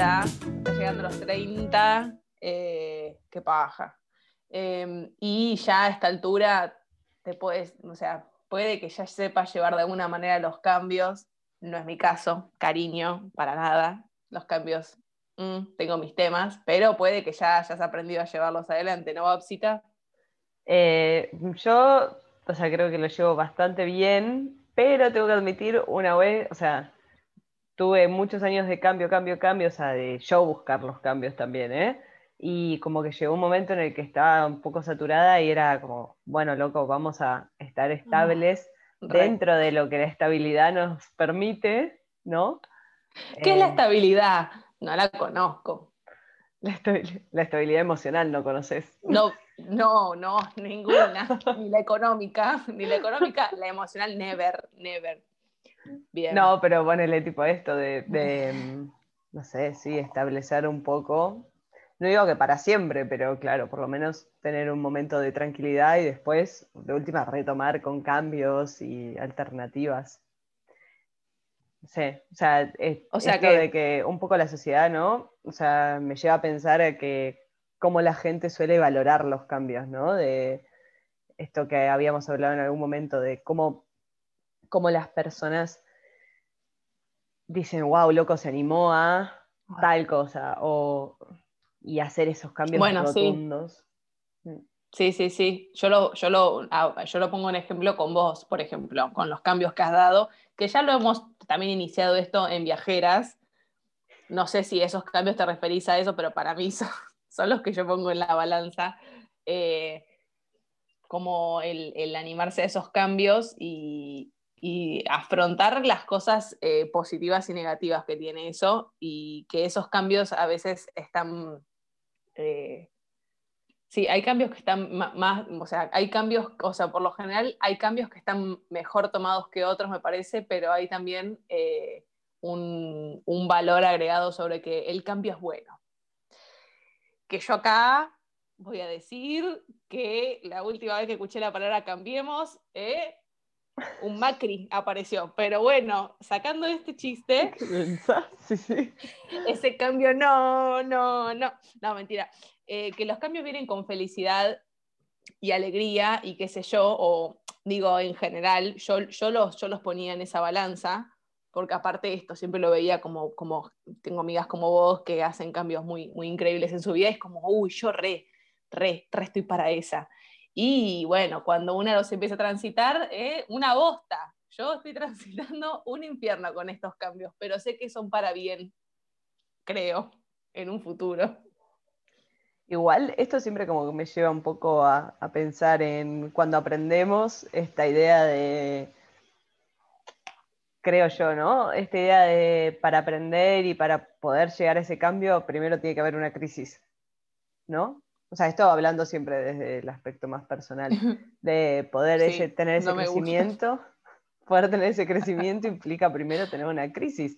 ahorita, está llegando a los 30, eh, qué paja. Em, y ya a esta altura te puedes, o sea, puede que ya sepas llevar de alguna manera los cambios. No es mi caso, cariño, para nada. Los cambios, mm, tengo mis temas, pero puede que ya hayas aprendido a llevarlos adelante, ¿no, Babsita? Eh, yo, o sea, creo que lo llevo bastante bien, pero tengo que admitir una vez, o sea, tuve muchos años de cambio, cambio, cambio, o sea, de yo buscar los cambios también, ¿eh? Y como que llegó un momento en el que estaba un poco saturada y era como, bueno, loco, vamos a estar estables dentro de lo que la estabilidad nos permite, ¿no? ¿Qué es la eh, estabilidad? No la conozco. La, estabilidad emocional no conoces. No, no, no, ninguna. ni la económica, ni la económica, la emocional, never, never. Bien. No, pero ponele tipo esto de, de, mm, no sé, sí, establecer un poco no digo que para siempre, pero claro, por lo menos tener un momento de tranquilidad y después, de última, retomar con cambios y alternativas. Sí, o sea, o sea que... de que un poco la sociedad, ¿no? O sea, me lleva a pensar que cómo la gente suele valorar los cambios, ¿no? De esto que habíamos hablado en algún momento, de cómo, cómo las personas dicen, wow, loco, se animó a tal cosa, o y hacer esos cambios bueno, rotundos. Sí. Mm. sí, sí, sí. Yo lo, yo, lo, ah, yo lo pongo en ejemplo con vos, por ejemplo, con los cambios que has dado, que ya lo hemos también iniciado esto en viajeras. No sé si esos cambios te referís a eso, pero para mí son, los que yo pongo en la balanza. Eh, como el, el, animarse a esos cambios y, y afrontar las cosas eh, positivas y negativas que tiene eso y que esos cambios a veces están eh, sí, hay cambios que están más, o sea, hay cambios, o sea, por lo general hay cambios que están mejor tomados que otros, me parece, pero hay también eh, un, valor agregado sobre que el cambio es bueno. Que yo acá voy a decir que la última vez que escuché la palabra cambiemos, eh, un Macri apareció. Pero bueno, sacando este chiste, ese cambio no, no, no, no, mentira. Eh, que los cambios vienen con felicidad y alegría y qué sé yo, o digo en general, yo, yo, los, yo los ponía en esa balanza, porque aparte de esto, siempre lo veía como, como, tengo amigas como vos que hacen cambios muy, muy increíbles en su vida, es como, uy, yo re, re, re estoy para esa. Y bueno, cuando uno los empieza a transitar, eh, una bosta. Yo estoy transitando un infierno con estos cambios, pero sé que son para bien, creo, en un futuro. Igual, esto siempre como me lleva un poco a, pensar en cuando aprendemos esta idea de, creo yo, ¿no? Esta idea de para aprender y para poder llegar a ese cambio, primero tiene que haber una crisis, ¿no? O sea, esto hablando siempre desde el aspecto más personal, de poder tener ese crecimiento, poder tener ese crecimiento implica primero tener una crisis.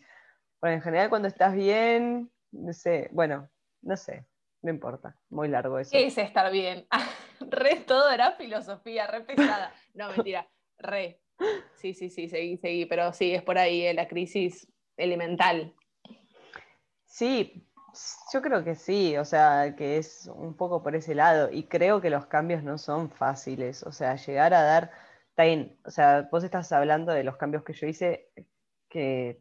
Bueno, en general cuando estás bien, no sé, bueno, no sé, no importa, muy largo eso. ¿Qué es estar bien? re todo era filosofía, re pesada. No, mentira, re. Sí, sí, sí, seguí, seguí, pero sí, es por ahí eh, la crisis elemental. Sí, yo creo que sí, o sea, que es un poco por ese lado. Y creo que los cambios no son fáciles. O sea, llegar a dar. Tain, o sea, vos estás hablando de los cambios que yo hice que,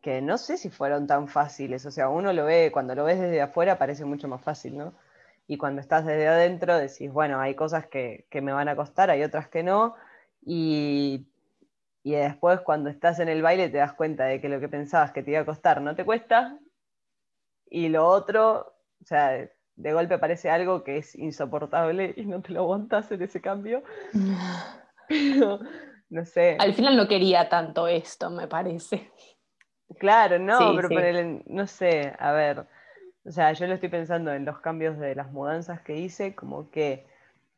que no sé si fueron tan fáciles. O sea, uno lo ve, cuando lo ves desde afuera parece mucho más fácil, ¿no? Y cuando estás desde adentro decís, bueno, hay cosas que, que me van a costar, hay otras que no. Y, y después cuando estás en el baile te das cuenta de que lo que pensabas que te iba a costar no te cuesta y lo otro, o sea, de golpe parece algo que es insoportable y no te lo aguantas en ese cambio. Pero, no sé. Al final no quería tanto esto, me parece. Claro, no, pero no sé, a ver, o sea, yo lo estoy pensando en los cambios de las mudanzas que hice, como que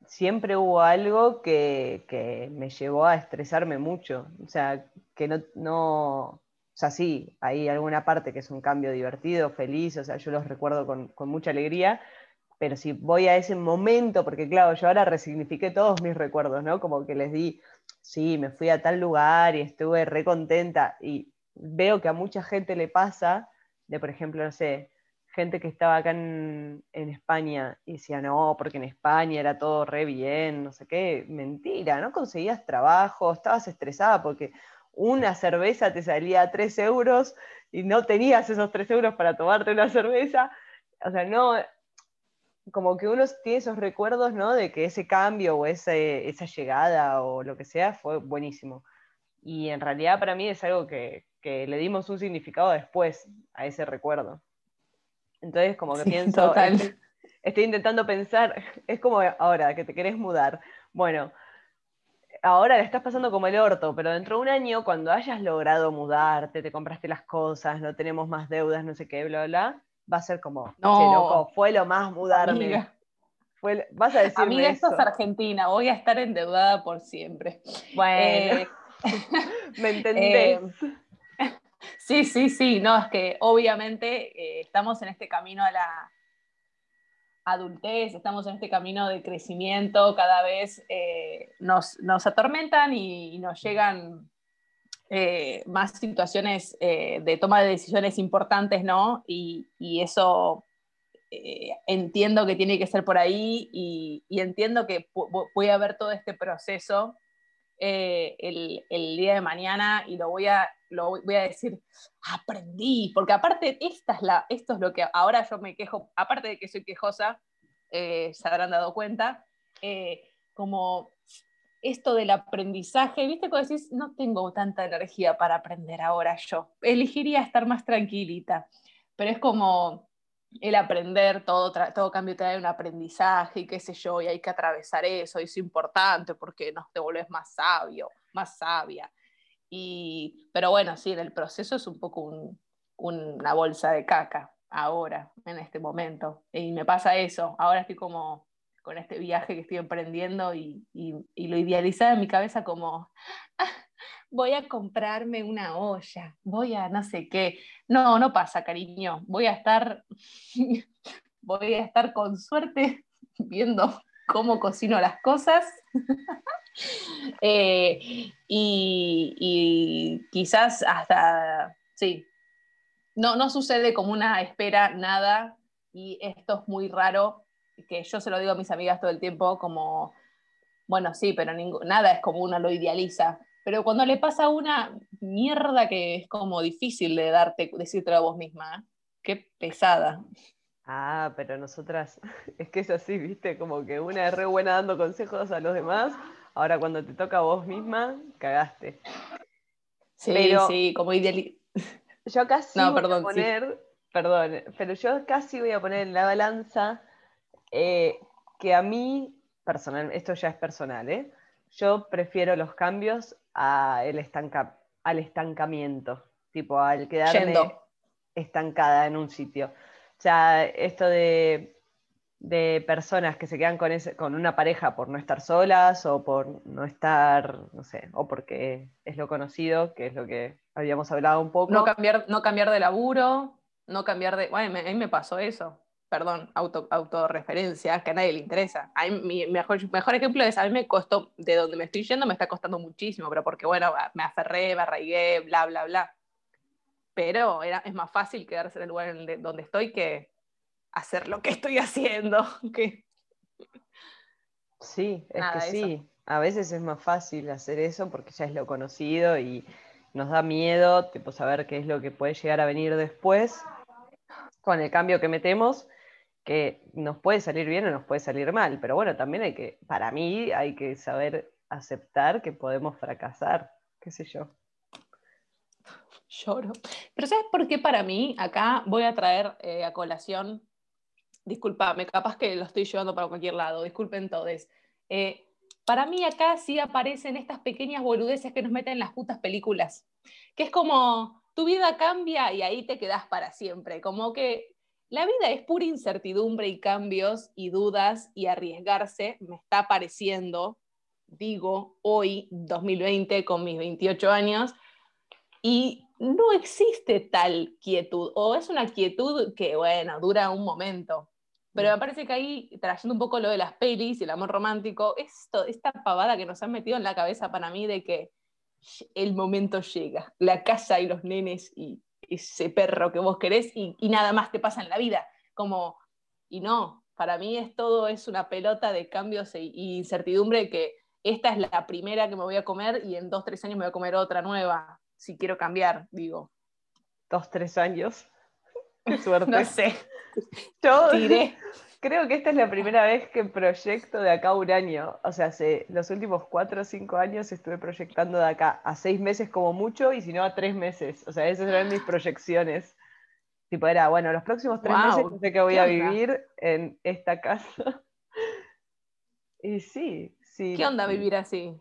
siempre hubo algo que, que me llevó a estresarme mucho, o sea, que no, no, o sea, sí, hay alguna parte que es un cambio divertido, feliz, o sea, yo los recuerdo con, mucha alegría, pero si voy a ese momento, porque claro, yo ahora resignifiqué todos mis recuerdos, ¿no? Como que les di, sí, me fui a tal lugar y estuve re contenta, y veo que a mucha gente le pasa de, por ejemplo, no sé, gente que estaba acá en, España y decía, no, porque en España era todo re bien, no sé qué, mentira, no conseguías trabajo, estabas estresada porque una cerveza te salía a 3 euros y no tenías esos 3 euros para tomarte una cerveza. O sea, no, como que uno tiene esos recuerdos, ¿no? De que ese cambio o ese, esa llegada o lo que sea fue buenísimo. Y en realidad para mí es algo que, que le dimos un significado después a ese recuerdo. Entonces, como que pienso, estoy, intentando pensar, es como ahora que te querés mudar. Bueno, ahora le estás pasando como el orto, pero dentro de un año, cuando hayas logrado mudarte, te compraste las cosas, no tenemos más deudas, no sé qué, bla, bla, va a ser como, no, loco, fue lo más mudarme. Fue, vas a decirme Amiga, esto es Argentina, voy a estar endeudada por siempre. Bueno, eh, me entendés. Eh, Sí, sí, sí, no, es que obviamente eh, estamos en este camino a la adultez, estamos en este camino de crecimiento, cada vez eh, nos, atormentan y, nos llegan eh, más situaciones de toma de decisiones importantes, ¿no? Y, eso entiendo que tiene que ser por ahí y, y entiendo que a ver todo este proceso eh, el, día de mañana y lo voy a, lo voy a decir, aprendí, porque aparte esta es la, esto es lo que ahora yo me quejo, aparte de que soy quejosa, eh, se habrán dado cuenta, eh, como esto del aprendizaje, viste cuando decís, no tengo tanta energía para aprender ahora yo, elegiría estar más tranquilita, pero es como el aprender, todo, todo cambio trae un aprendizaje y qué sé yo, y hay que atravesar eso, y es importante porque nos te volvés más sabio, más sabia. Y, pero bueno, sí, en el proceso es un poco una bolsa de caca ahora, en este momento. Y me pasa eso, ahora estoy como con este viaje que estoy emprendiendo y, y, lo idealizaba en mi cabeza como, voy a comprarme una olla, voy a no sé qué. No, no pasa, cariño. Voy a estar, voy a estar con suerte viendo cómo cocino las cosas. Eh, y, quizás hasta, sí, no, no sucede como una espera nada y esto es muy raro, que yo se lo digo a mis amigas todo el tiempo como, bueno, sí, pero nada es como uno lo idealiza pero cuando le pasa una mierda que es como difícil de darte, decirte a vos misma, ¿eh? qué pesada. Ah, pero nosotras, es que es así, viste, como que una es re buena dando consejos a los demás, ahora cuando te toca a vos misma, cagaste. Sí, sí, como ideal. Yo casi no, voy a poner, perdón, pero yo casi voy a poner en la balanza eh, que a mí, personal, esto ya es personal, ¿eh? yo prefiero los cambios el estanca, al estancamiento, tipo al quedarme estancada en un sitio. O sea, esto de, personas que se quedan con, ese, con una pareja por no estar solas o por no estar, no sé, o porque es lo conocido, que es lo que habíamos hablado un poco. No cambiar, no cambiar de laburo, no cambiar de... Bueno, a mí me pasó eso perdón, auto, autorreferencia, que a nadie le interesa. A mi mejor, mejor ejemplo es, a mí me costó, de donde me estoy yendo me está costando muchísimo, pero porque, bueno, me aferré, me arraigué, bla, bla, bla. Pero era, es más fácil quedarse en el lugar donde estoy que hacer lo que estoy haciendo. Que... Sí, es que sí. A veces es más fácil hacer eso porque ya es lo conocido y nos da miedo, tipo, saber qué es lo que puede llegar a venir después con el cambio que metemos que nos puede salir bien o nos puede salir mal, pero bueno, también hay que, para mí, hay que saber aceptar que podemos fracasar, qué sé yo. Lloro. Pero ¿sabes por qué para mí? Acá voy a traer eh, a colación, disculpame, capaz que lo estoy llevando para cualquier lado, disculpen todos. Eh, para mí acá sí aparecen estas pequeñas boludeces que nos meten en las putas películas, que es como, tu vida cambia y ahí te quedas para siempre, como que la vida es pura incertidumbre y cambios y dudas y arriesgarse, me está pareciendo, digo, hoy, 2020, con mis 28 años, y no existe tal quietud, o es una quietud que, bueno, dura un momento. Pero me parece que ahí, trayendo un poco lo de las pelis y el amor romántico, esto, esta pavada que nos han metido en la cabeza para mí de que el momento llega, la casa y los nenes y ese perro que vos querés y, nada más te pasa en la vida. Como, y no, para mí es todo, es una pelota de cambios e, incertidumbre que esta es la primera que me voy a comer y en dos, tres años me voy a comer otra nueva, si quiero cambiar, digo. Dos, tres años. Qué suerte. no sé. Yo creo que esta es la primera vez que proyecto de acá un año. O sea, hace los últimos cuatro o cinco años estuve proyectando de acá a seis meses como mucho y si no a tres meses. O sea, esas eran mis proyecciones. Tipo, era, bueno, los próximos tres meses sé que voy a vivir en esta casa. Y sí, sí. ¿Qué onda vivir así?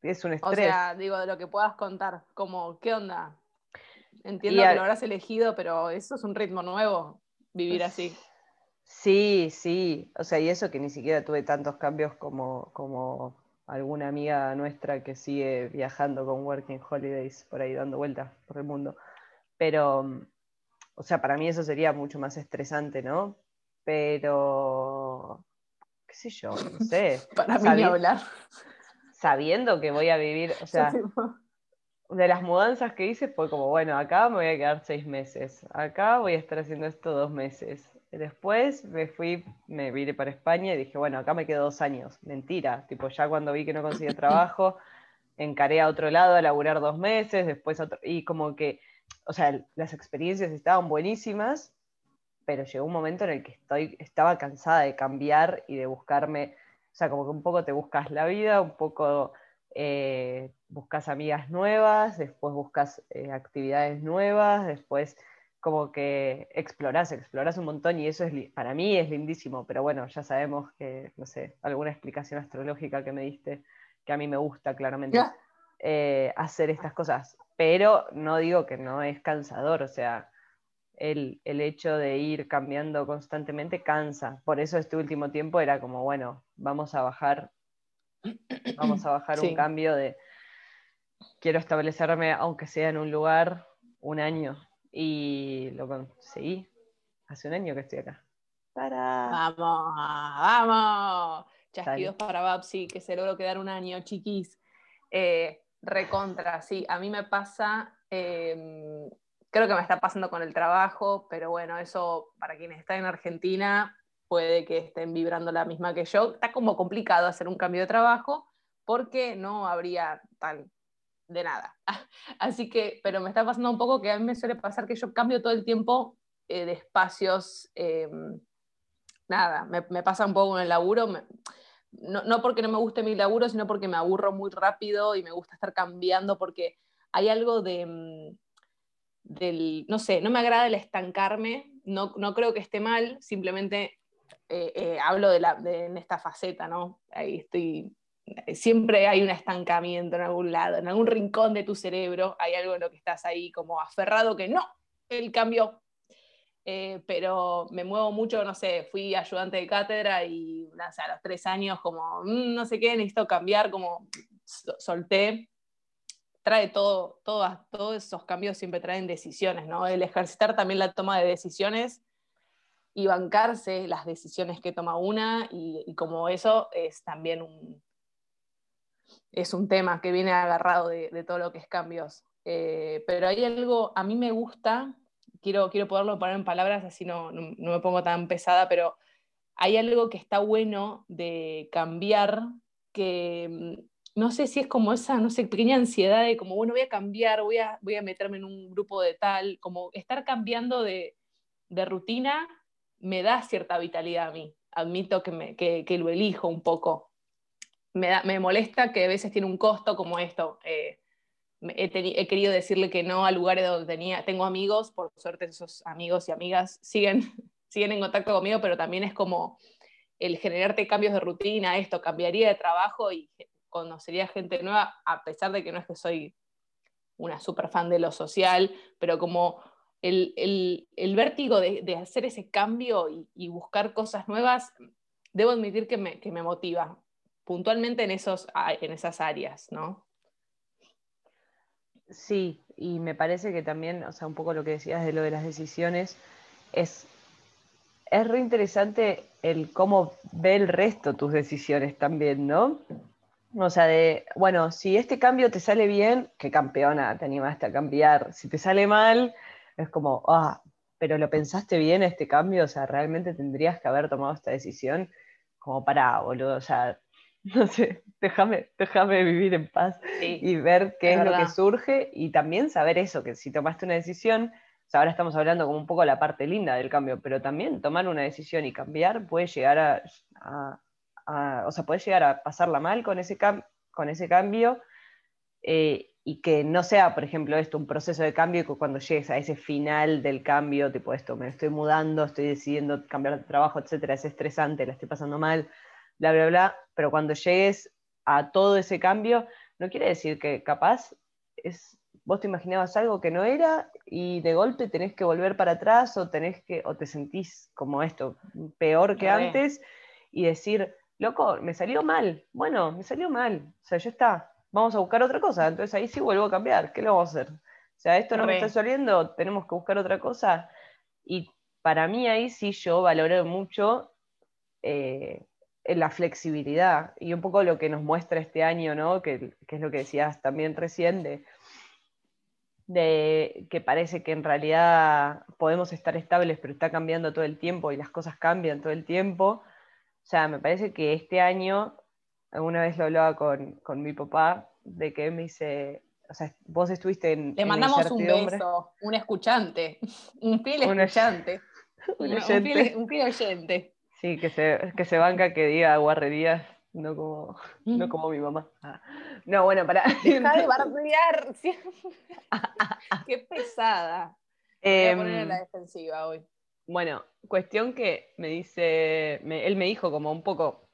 Es, un estrés. O sea, digo, de lo que puedas contar, como, ¿qué onda? Entiendo que lo habrás elegido, pero eso es un ritmo nuevo, vivir así. Sí, sí. O sea, y eso que ni siquiera tuve tantos cambios como, como alguna amiga nuestra que sigue viajando con Working Holidays por ahí dando vueltas por el mundo. Pero, o sea, para mí eso sería mucho más estresante, ¿no? Pero, qué sé yo, no sé. para mí hablar. Sabiendo que voy a vivir, o sea, de las mudanzas que hice fue como, bueno, acá me voy a quedar seis meses, acá voy a estar haciendo esto dos meses. Después me fui, me vine para España y dije, bueno, acá me quedo dos años. Mentira, tipo, ya cuando vi que no conseguía trabajo, encaré a otro lado a laburar dos meses, después otro, y como que, o sea, las experiencias estaban buenísimas, pero llegó un momento en el que estoy, estaba cansada de cambiar y de buscarme, o sea, como que un poco te buscas la vida, un poco eh, buscas amigas nuevas, después buscas eh, actividades nuevas, después como que explorás, explorás un montón y eso es para mí es lindísimo, pero bueno, ya sabemos que, no sé, alguna explicación astrológica que me diste, que a mí me gusta claramente eh, hacer estas cosas, pero no digo que no es cansador, o sea, el, hecho de ir cambiando constantemente cansa, por eso este último tiempo era como, bueno, vamos a bajar Vamos a bajar un cambio de quiero establecerme, aunque sea en un lugar, un año. Y lo conseguí. Hace un año que estoy acá. Vamos, vamos. Chasquidos para Babsi, que se logró quedar un año, chiquis. Eh, recontra, sí. A mí me pasa, em, creo que me está pasando con el trabajo, pero bueno, eso para quienes están en Argentina puede que estén vibrando la misma que yo. Está como complicado hacer un cambio de trabajo porque no habría tal de nada. Así que, pero me está pasando un poco que a mí me suele pasar que yo cambio todo el tiempo eh, de espacios. Em, nada, me, pasa un poco con el laburo. no, porque no me guste mi laburo, sino porque me aburro muy rápido y me gusta estar cambiando porque hay algo de... Em, del, no sé, no me agrada el estancarme, no, no creo que esté mal, simplemente eh, eh, hablo de, la, en esta faceta, ¿no? Ahí estoy, siempre hay un estancamiento en algún lado, en algún rincón de tu cerebro, hay algo en lo que estás ahí como aferrado que no, el cambio. Eh, pero me muevo mucho, no sé, fui ayudante de cátedra y a los tres años como, mm, no sé qué, necesito cambiar, como solté. Trae todo, todo, todos esos cambios siempre traen decisiones, ¿no? El ejercitar también la toma de decisiones y bancarse las decisiones que toma una y, como eso es también un, es un tema que viene agarrado de, todo lo que es cambios. Eh, pero hay algo, a mí me gusta, quiero, quiero poderlo poner en palabras, así no, no, me pongo tan pesada, pero hay algo que está bueno de cambiar, que mm, no sé si es como esa, no sé, pequeña ansiedad de como, bueno, voy a cambiar, voy a, voy a meterme en un grupo de tal, como estar cambiando de, de rutina me da cierta vitalidad a mí. Admito que, me, que, lo elijo un poco. Me, me, molesta que a veces tiene un costo como esto. Eh, he, querido decirle que no a lugares donde tenía, tengo amigos, por suerte esos amigos y amigas siguen, siguen en contacto conmigo, pero también es como el generarte cambios de rutina, esto, cambiaría de trabajo y conocería gente nueva, a pesar de que no es que soy una super fan de lo social, pero como el, vértigo de, hacer ese cambio y, buscar cosas nuevas, debo admitir que me, motiva, puntualmente en, esos, en esas áreas, ¿no? Sí, y me parece que también, o sea, un poco lo que decías de lo de las decisiones, es, es re interesante el cómo ve el resto tus decisiones también, ¿no? O sea, de, bueno, si este cambio te sale bien, qué campeona, te animaste a cambiar. Si te sale mal, es como, ah, pero lo pensaste bien este cambio, o sea, realmente tendrías que haber tomado esta decisión como para, boludo, o sea, no sé, déjame, déjame vivir en paz y ver qué es, lo que surge y también saber eso, que si tomaste una decisión, o sea, ahora estamos hablando como un poco la parte linda del cambio, pero también tomar una decisión y cambiar puede llegar a, o sea, puede llegar a pasarla mal con ese, con ese cambio. Eh, y que no sea, por ejemplo, esto un proceso de cambio y que cuando llegues a ese final del cambio, tipo esto, me estoy mudando, estoy decidiendo cambiar de trabajo, etcétera, es estresante, la estoy pasando mal, bla, bla, bla, pero cuando llegues a todo ese cambio, no quiere decir que capaz es, vos te imaginabas algo que no era y de golpe tenés que volver para atrás o tenés que, o te sentís como esto, peor que antes y decir, loco, me salió mal, bueno, me salió mal, o sea, ya está, vamos a buscar otra cosa. Entonces ahí sí vuelvo a cambiar. ¿Qué le vamos a hacer? O sea, esto no me está saliendo, tenemos que buscar otra cosa. Y para mí ahí sí yo valoro mucho eh, la flexibilidad y un poco lo que nos muestra este año, ¿no? Que, es lo que decías también recién, de, de, que parece que en realidad podemos estar estables, pero está cambiando todo el tiempo y las cosas cambian todo el tiempo. O sea, me parece que este año alguna vez lo hablaba con, con mi papá, de que me dice, o sea, vos estuviste en... Le mandamos un beso, un escuchante, un fiel escuchante, un, oyente. un, fiel, oyente. Sí, que se, que se banca que diga guarrerías, no como, no como mi mamá. Ah. No, bueno, para... Deja de bardear. Qué pesada. voy a poner en la em, defensiva hoy. Bueno, cuestión que me dice, él me dijo como un poco,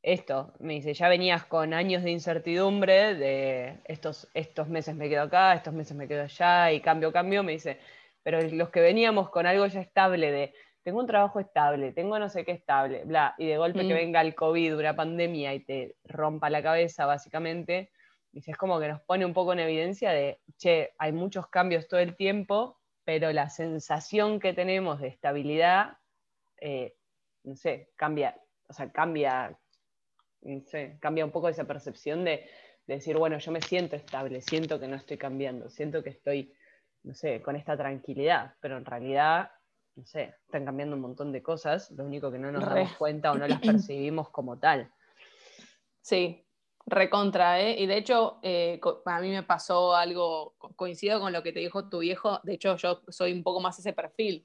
esto, me dice, ya venías con años de incertidumbre, de estos, estos meses me quedo acá, estos meses me quedo allá, y cambio, cambio, me dice, pero los que veníamos con algo ya estable de, tengo un trabajo estable, tengo no sé qué estable, bla, y de golpe que mm. venga el COVID, una pandemia y te rompa la cabeza, básicamente, dice, es como que nos pone un poco en evidencia de, che, hay muchos cambios todo el tiempo, pero la sensación que tenemos de estabilidad, eh, no sé, cambia, o sea, cambia cambia un poco esa percepción de, decir, bueno, yo me siento estable, siento que no estoy cambiando, siento que estoy, no sé, con esta tranquilidad, pero en realidad, no sé, están cambiando un montón de cosas, lo único que no nos damos cuenta o no las percibimos como tal. Sí, recontra, ¿eh? Y de hecho, eh, a mí me pasó algo, coincido con lo que te dijo tu viejo, de hecho yo soy un poco más ese perfil,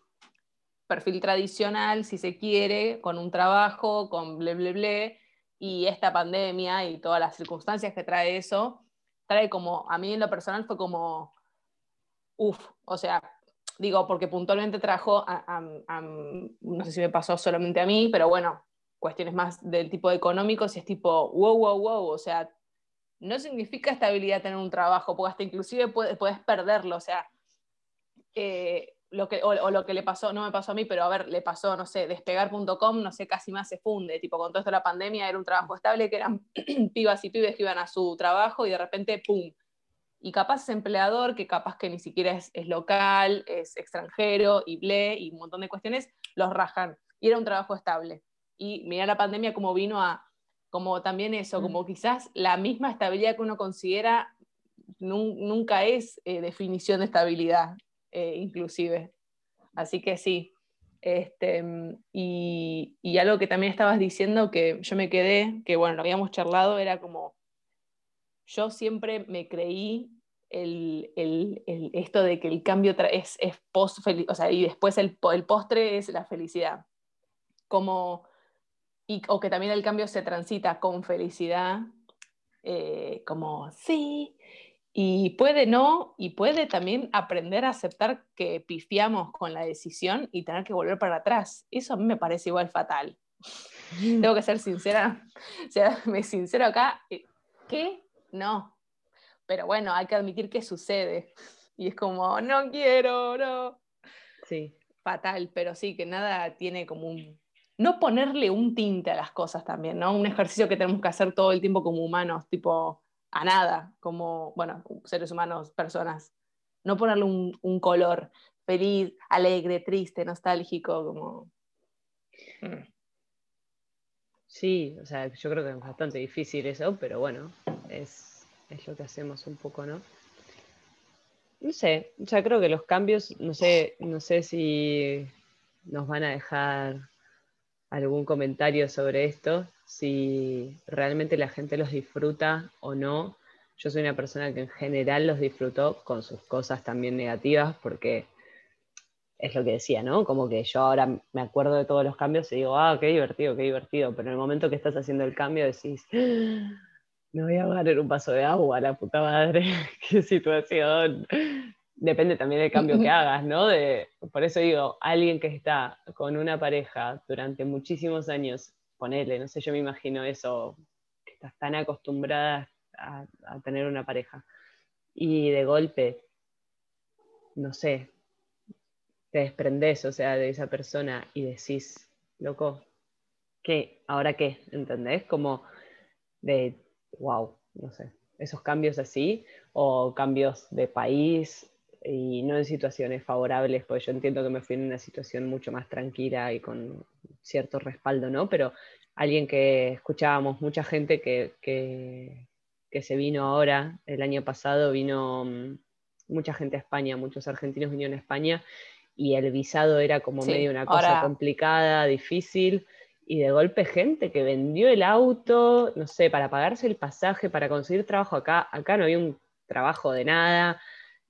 perfil tradicional, si se quiere, con un trabajo, con ble, ble, ble, y esta pandemia y todas las circunstancias que trae eso, trae como, a mí en lo personal fue como, uff, o sea, digo, porque puntualmente trajo, no sé si me pasó solamente a mí, pero bueno, cuestiones más del tipo económico, si es tipo, wow, wow, wow, o sea, no significa estabilidad tener un trabajo, porque hasta inclusive puedes, puedes perderlo, o sea, eh, lo que, o, lo que le pasó, no me pasó a mí, pero a ver, le pasó, no sé, despegar.com, no sé, casi más se funde, tipo con todo esto de la pandemia era un trabajo estable que eran pibas y pibes que iban a su trabajo y de repente, ¡pum! Y capaz es empleador, que capaz que ni siquiera es, local, es extranjero y ble y un montón de cuestiones, los rajan. Y era un trabajo estable. Y mira la pandemia como vino a, como también eso, mm. como quizás la misma estabilidad que uno considera nunca es eh, definición de estabilidad. Eh, inclusive. Así que sí. Este, y, y, algo que también estabas diciendo que yo me quedé, que bueno, lo habíamos charlado, era como, yo siempre me creí el, el, el, esto de que el cambio es, es post o sea, y después el, el, postre es la felicidad. Como, y, o que también el cambio se transita con felicidad, eh, como, sí, y puede no, y puede también aprender a aceptar que pifiamos con la decisión y tener que volver para atrás. Eso a mí me parece igual fatal. Tengo que ser sincera, o sea, me sincero acá, eh, que no. Pero bueno, hay que admitir que sucede. Y es como, no quiero, no. Sí. Fatal, pero sí, que nada tiene como un... No ponerle un tinte a las cosas también, ¿no? Un ejercicio que tenemos que hacer todo el tiempo como humanos, tipo, a nada, como, bueno, seres humanos, personas. No ponerle un, color feliz, alegre, triste, nostálgico, como... Mm. Sí, o sea, yo creo que es bastante difícil eso, pero bueno, es, es lo que hacemos un poco, ¿no? No sé, o sea, creo que los cambios, no sé, no sé si nos van a dejar algún comentario sobre esto, si realmente la gente los disfruta o no. Yo soy una persona que en general los disfrutó con sus cosas también negativas, porque es lo que decía, ¿no? Como que yo ahora me acuerdo de todos los cambios y digo, ah, qué divertido, qué divertido, pero en el momento que estás haciendo el cambio decís, me voy a ahogar en un vaso de agua, la puta madre, qué situación. Depende también del cambio que hagas, ¿no? De, por eso digo, alguien que está con una pareja durante muchísimos años, ponele, no sé, yo me imagino eso, que estás tan acostumbrada a, a tener una pareja, y de golpe, no sé, te desprendes, o sea, de esa persona y decís, loco, ¿qué? ¿Ahora qué? ¿Entendés? Como de, wow, no sé, esos cambios así, o cambios de país y no en situaciones favorables, porque yo entiendo que me fui en una situación mucho más tranquila y con cierto respaldo, ¿no? Pero alguien que escuchábamos, mucha gente que, que, que se vino ahora, el año pasado vino mm, mucha gente a España, muchos argentinos vinieron a España y el visado era como medio una cosa complicada, difícil, y de golpe gente que vendió el auto, no sé, para pagarse el pasaje, para conseguir trabajo acá, acá no había un trabajo de nada,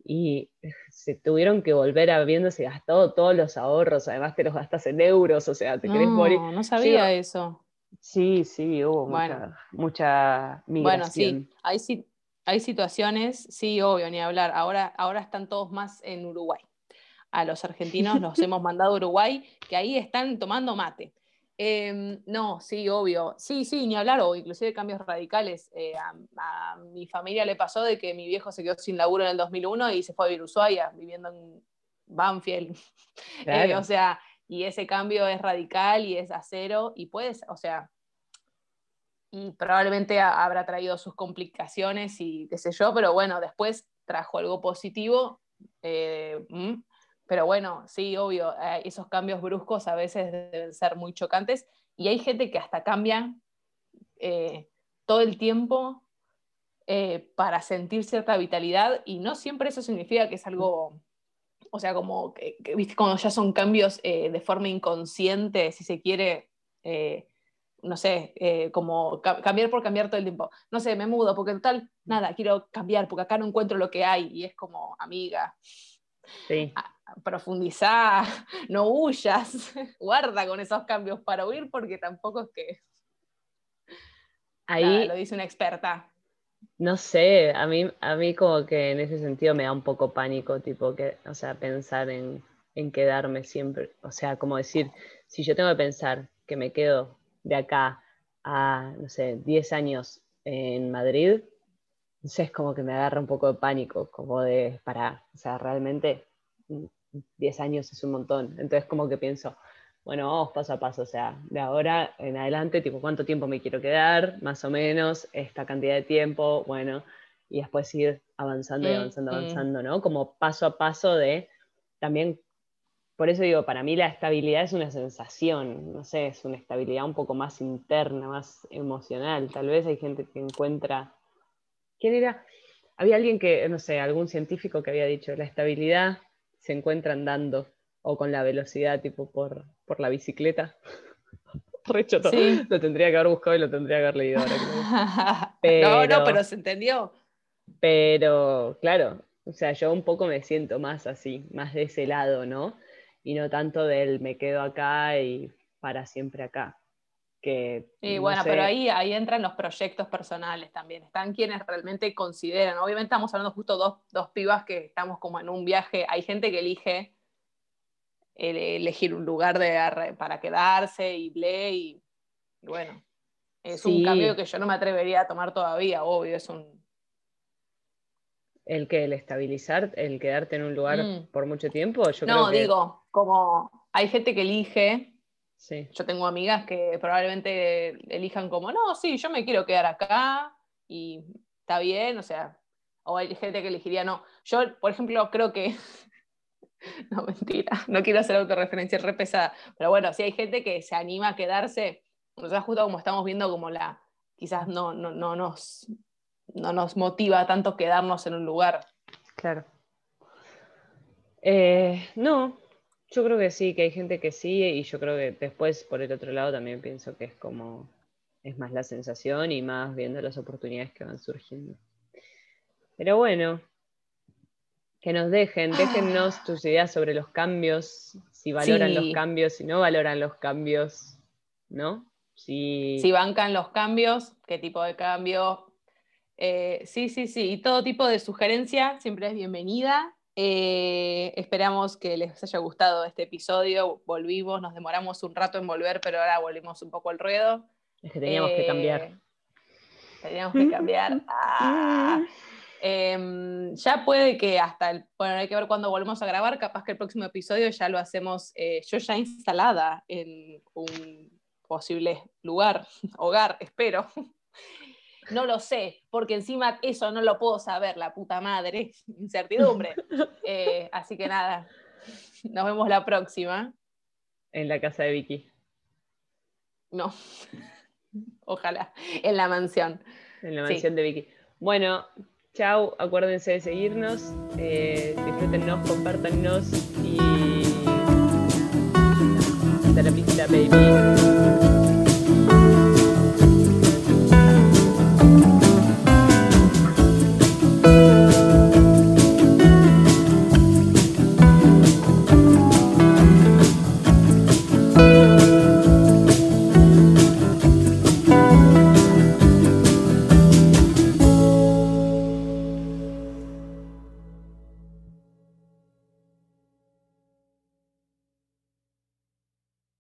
y se tuvieron que volver habiéndose gastado todos los ahorros, además te los gastas en euros, o sea, te querés morir. No sabía eso. Sí, sí, hubo mucha, mucha migración. Bueno, sí, hay, hay situaciones, sí, obvio, ni hablar. Ahora, ahora están todos más en Uruguay a los argentinos los hemos mandado a Uruguay, que ahí están tomando mate. Em, no, sí, obvio. Sí, sí, ni hablar, o inclusive cambios radicales. Eh, a, mi familia le pasó de que mi viejo se quedó sin laburo en el 2001 y se fue a vivir Ushuaia, viviendo en Banfield. Eh, o sea, y ese cambio es radical y es acero y puedes, o sea, y probablemente habrá traído sus complicaciones y qué sé yo, pero bueno, después trajo algo positivo. Eh, mm, pero bueno, sí, obvio, eh, esos cambios bruscos a veces deben ser muy chocantes y hay gente que hasta cambia eh, todo el tiempo eh, para sentir cierta vitalidad y no siempre eso significa que es algo, o sea, como que, viste, cuando ya son cambios de forma inconsciente, si se quiere, no sé, como cambiar por cambiar todo el tiempo. No sé, me mudo porque total, nada, quiero cambiar porque acá no encuentro lo que hay y es como amiga. Sí profundizar, no huyas, guarda con esos cambios para huir porque tampoco es que... Ahí lo dice una experta. No sé, a mí, a mí como que en ese sentido me da un poco pánico, tipo que, o sea, pensar en, en quedarme siempre, o sea, como decir, si yo tengo que pensar que me quedo de acá a, no sé, 10 años en Madrid, entonces es como que me agarra un poco de pánico, como de, para, o sea, realmente 10 años es un montón. Entonces como que pienso, bueno, vamos paso a paso, o sea, de ahora en adelante, tipo, ¿cuánto tiempo me quiero quedar? Más o menos, esta cantidad de tiempo, bueno, y después ir avanzando y mm, avanzando, mm. avanzando, ¿no? Como paso a paso de también, por eso digo, para mí la estabilidad es una sensación, no sé, es una estabilidad un poco más interna, más emocional. Tal vez hay gente que encuentra... ¿Quién era? Había alguien que, no sé, algún científico que había dicho, la estabilidad se encuentra andando o con la velocidad tipo por, por la bicicleta. Recho todo. Lo tendría que haber buscado y lo tendría que haber leído ahora. no, no, pero se entendió. Pero, claro, o sea, yo un poco me siento más así, más de ese lado, ¿no? Y no tanto del me quedo acá y para siempre acá. Que, y bueno, pero ahí, ahí entran los proyectos personales también. Están quienes realmente consideran. Obviamente estamos hablando justo dos, dos pibas que estamos como en un viaje. Hay gente que elige elegir un lugar de, para quedarse y ble y, bueno, es un cambio que yo no me atrevería a tomar todavía, obvio, es un... El que el estabilizar, el quedarte en un lugar mm. por mucho tiempo, yo no, creo que... digo, como hay gente que elige yo tengo amigas que probablemente elijan como, no, sí, yo me quiero quedar acá y está bien, o sea, o hay gente que elegiría no. Yo, por ejemplo, creo que, no, mentira, no quiero hacer autorreferencia re pesada, pero bueno, sí hay gente que se anima a quedarse O sea, justo como estamos viendo como la, quizás no, no, no, nos, no nos motiva tanto quedarnos en un lugar. Claro. Eh, no, yo creo que sí, que hay gente que sí, y yo creo que después, por el otro lado, también pienso que es como, es más la sensación y más viendo las oportunidades que van surgiendo. Pero bueno, que nos dejen, déjennos ah. tus ideas sobre los cambios, si valoran los cambios, si no valoran los cambios, ¿no? Si, si bancan los cambios, qué tipo de cambio. Eh, sí, sí, sí, y todo tipo de sugerencia siempre es bienvenida. Eh, esperamos que les haya gustado este episodio. Volvimos, nos demoramos un rato en volver, pero ahora volvimos un poco al ruedo. Es que teníamos que cambiar. Eh, teníamos que cambiar. Ah. Em, ya puede que hasta el, bueno, hay que ver cuándo volvemos a grabar, capaz que el próximo episodio ya lo hacemos eh, yo ya instalada en un posible lugar, hogar, espero. No lo sé, porque encima eso no lo puedo saber, la puta madre, incertidumbre. Eh, así que nada, nos vemos la próxima. En la casa de Vicky. No, ojalá, en la mansión. En la mansión de Vicky. Bueno, Chao, acuérdense de seguirnos, eh, disfrútennos, compártannos y hasta la pista, baby.